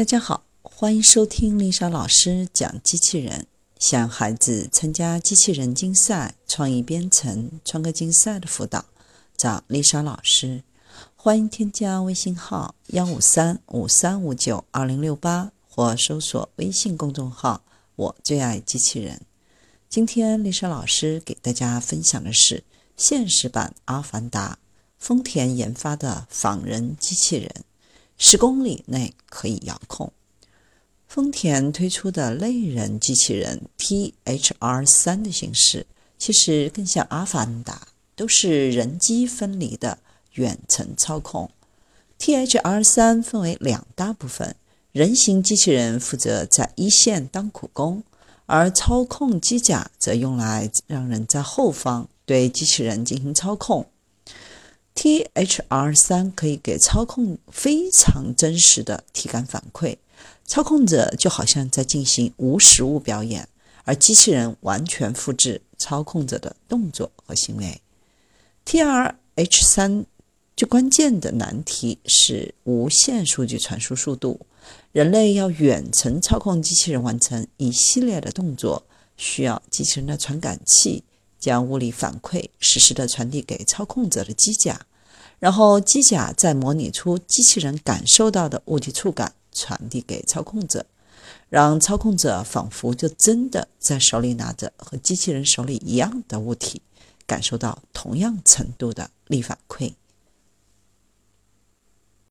大家好，欢迎收听丽莎老师讲机器人。想孩子参加机器人竞赛、创意编程、创客竞赛的辅导，找丽莎老师。欢迎添加微信号幺五三五三五九二零六八，或搜索微信公众号“我最爱机器人”。今天丽莎老师给大家分享的是现实版《阿凡达》，丰田研发的仿人机器人。十公里内可以遥控。丰田推出的类人机器人 THR 三的形式，其实更像阿凡达，都是人机分离的远程操控。THR 三分为两大部分，人形机器人负责在一线当苦工，而操控机甲则用来让人在后方对机器人进行操控。THR 三可以给操控非常真实的体感反馈，操控者就好像在进行无实物表演，而机器人完全复制操控者的动作和行为。TRH 三最关键的难题是无线数据传输速度，人类要远程操控机器人完成一系列的动作，需要机器人的传感器将物理反馈实时的传递给操控者的机甲。然后机甲再模拟出机器人感受到的物体触感，传递给操控者，让操控者仿佛就真的在手里拿着和机器人手里一样的物体，感受到同样程度的力反馈。